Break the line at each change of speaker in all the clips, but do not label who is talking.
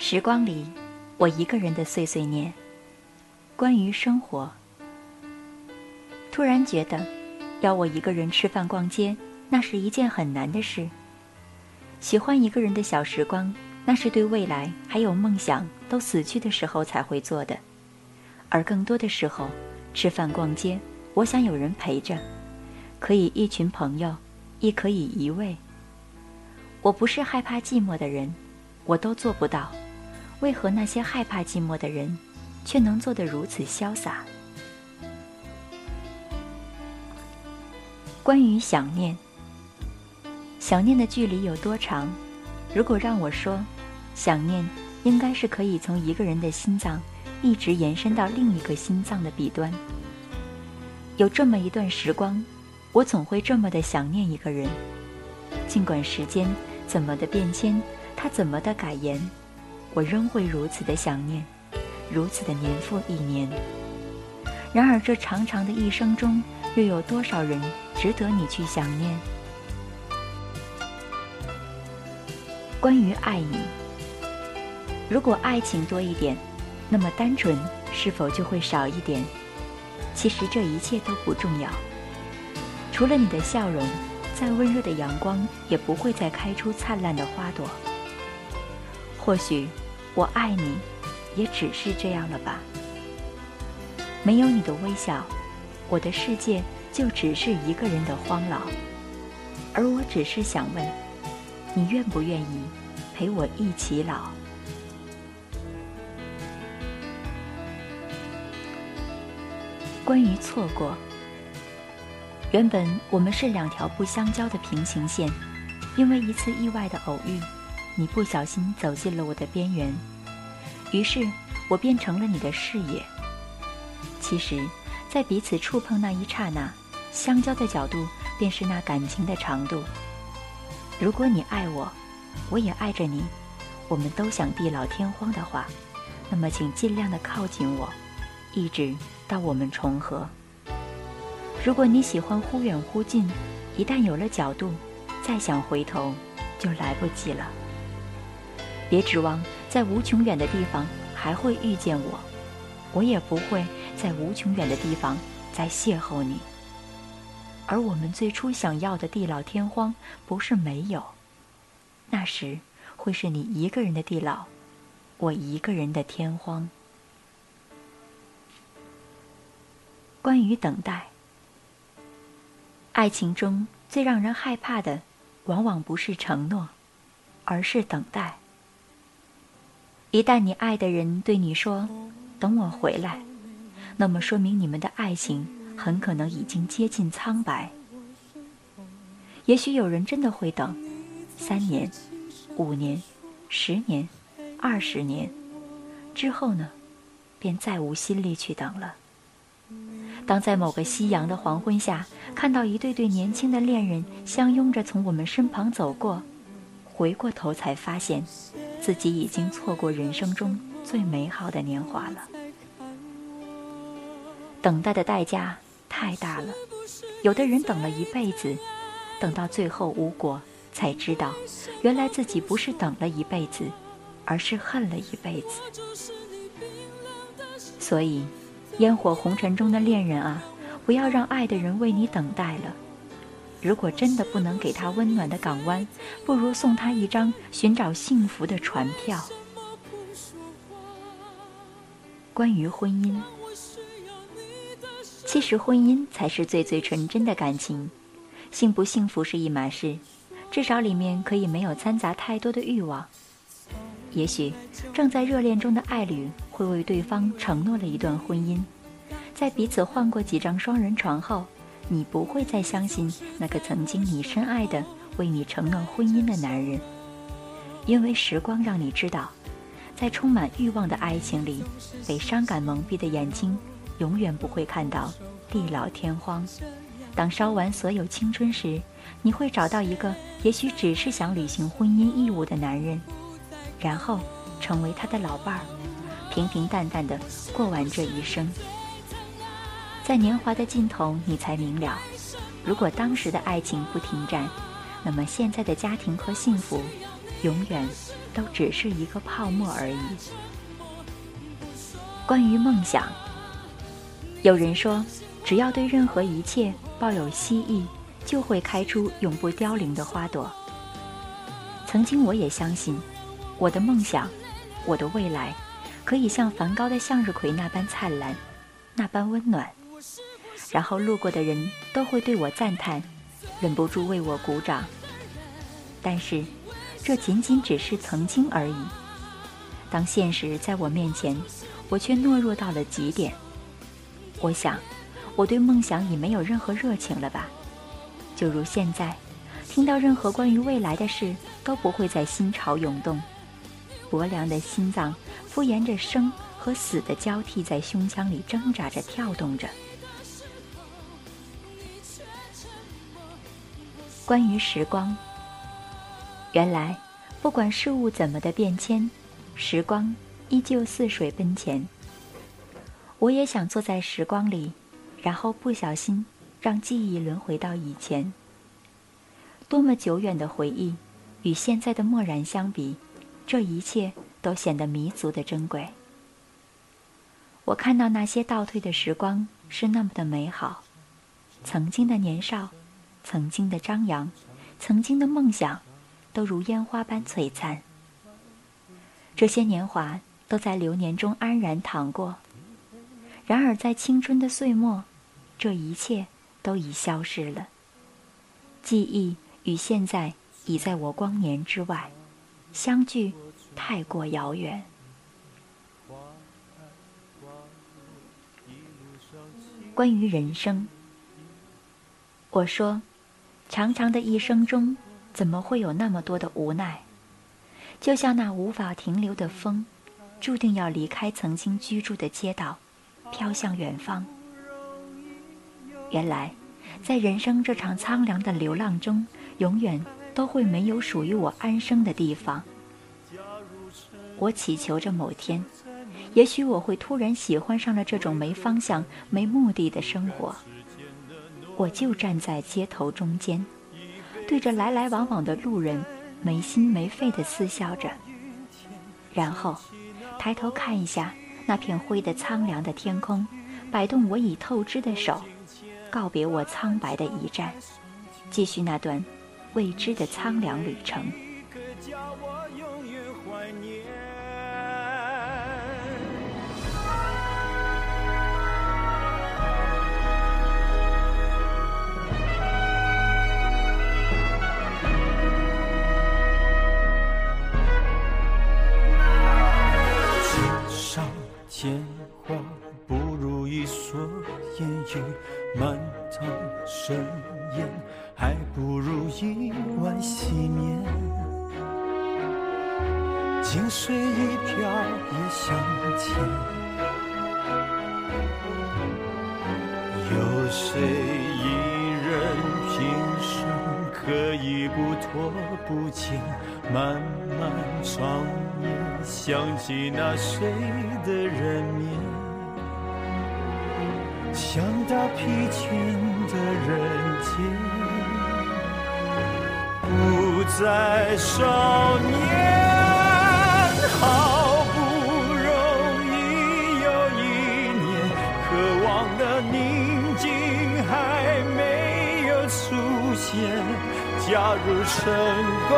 时光里，我一个人的碎碎念，关于生活。突然觉得，要我一个人吃饭逛街，那是一件很难的事。喜欢一个人的小时光，那是对未来还有梦想都死去的时候才会做的。而更多的时候，吃饭逛街，我想有人陪着，可以一群朋友，亦可以一位。我不是害怕寂寞的人，我都做不到。为何那些害怕寂寞的人，却能做得如此潇洒？关于想念，想念的距离有多长？如果让我说，想念应该是可以从一个人的心脏一直延伸到另一个心脏的彼端。有这么一段时光，我总会这么的想念一个人，尽管时间怎么的变迁，他怎么的改言。我仍会如此的想念，如此的年复一年。然而，这长长的一生中，又有多少人值得你去想念？关于爱你，如果爱情多一点，那么单纯是否就会少一点？其实这一切都不重要。除了你的笑容，再温热的阳光也不会再开出灿烂的花朵。或许，我爱你，也只是这样了吧。没有你的微笑，我的世界就只是一个人的荒老。而我只是想问，你愿不愿意陪我一起老？关于错过，原本我们是两条不相交的平行线，因为一次意外的偶遇。你不小心走进了我的边缘，于是我变成了你的视野。其实，在彼此触碰那一刹那，相交的角度便是那感情的长度。如果你爱我，我也爱着你，我们都想地老天荒的话，那么请尽量的靠近我，一直到我们重合。如果你喜欢忽远忽近，一旦有了角度，再想回头就来不及了。别指望在无穷远的地方还会遇见我，我也不会在无穷远的地方再邂逅你。而我们最初想要的地老天荒，不是没有，那时会是你一个人的地老，我一个人的天荒。关于等待，爱情中最让人害怕的，往往不是承诺，而是等待。一旦你爱的人对你说“等我回来”，那么说明你们的爱情很可能已经接近苍白。也许有人真的会等三年、五年、十年、二十年，之后呢，便再无心力去等了。当在某个夕阳的黄昏下，看到一对对年轻的恋人相拥着从我们身旁走过，回过头才发现。自己已经错过人生中最美好的年华了。等待的代价太大了，有的人等了一辈子，等到最后无果，才知道，原来自己不是等了一辈子，而是恨了一辈子。所以，烟火红尘中的恋人啊，不要让爱的人为你等待了。如果真的不能给他温暖的港湾，不如送他一张寻找幸福的船票。关于婚姻，其实婚姻才是最最纯真的感情，幸不幸福是一码事，至少里面可以没有掺杂太多的欲望。也许正在热恋中的爱侣会为对方承诺了一段婚姻，在彼此换过几张双人床后，你不会再相信那个曾经你深爱的、为你承诺婚姻的男人，因为时光让你知道，在充满欲望的爱情里，被伤感蒙蔽的眼睛永远不会看到地老天荒。当烧完所有青春时，你会找到一个也许只是想履行婚姻义务的男人，然后成为他的老伴儿，平平淡淡的过完这一生。在年华的尽头，你才明了，如果当时的爱情不停战，那么现在的家庭和幸福，永远都只是一个泡沫而已。关于梦想，有人说，只要对任何一切。抱有希冀，就会开出永不凋零的花朵。曾经我也相信，我的梦想，我的未来，可以像梵高的向日葵那般灿烂，那般温暖。然后路过的人都会对我赞叹，忍不住为我鼓掌。但是，这仅仅只是曾经而已。当现实在我面前，我却懦弱到了极点。我想。我对梦想已没有任何热情了吧？就如现在，听到任何关于未来的事，都不会在心潮涌动。薄凉的心脏敷衍着生和死的交替，在胸腔里挣扎着跳动着。关于时光，原来不管事物怎么的变迁，时光依旧似水奔前。我也想坐在时光里。然后不小心让记忆轮回到以前。多么久远的回忆，与现在的漠然相比，这一切都显得弥足的珍贵。我看到那些倒退的时光是那么的美好，曾经的年少，曾经的张扬，曾经的梦想，都如烟花般璀璨。这些年华都在流年中安然淌过。然而，在青春的岁末，这一切都已消失了。记忆与现在已在我光年之外，相距太过遥远。关于人生，我说，长长的一生中，怎么会有那么多的无奈？就像那无法停留的风，注定要离开曾经居住的街道。飘向远方。原来，在人生这场苍凉的流浪中，永远都会没有属于我安生的地方。我祈求着某天，也许我会突然喜欢上了这种没方向、没目的的生活。我就站在街头中间，对着来来往往的路人，没心没肺地私笑着，然后抬头看一下。那片灰的苍凉的天空，摆动我已透支的手，告别我苍白的一站，继续那段未知的苍凉旅程。
烟雨满堂盛宴还不如一碗细面井水一瓢也向前。有谁一人平生可以不拖不欠漫漫长夜想起那谁的人面？想到疲倦的人间，不再少年。好不容易有一年，渴望的宁静还没有出现。假如成功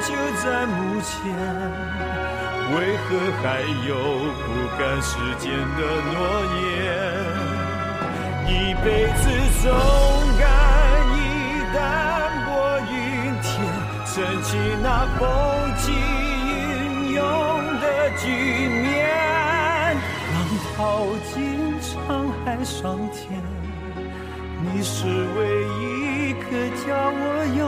就在目前，为何还有不甘时间的诺言？一辈子总敢一胆过云天，撑起那风起云涌的局面。浪淘尽沧海桑田。你是唯一一个叫我永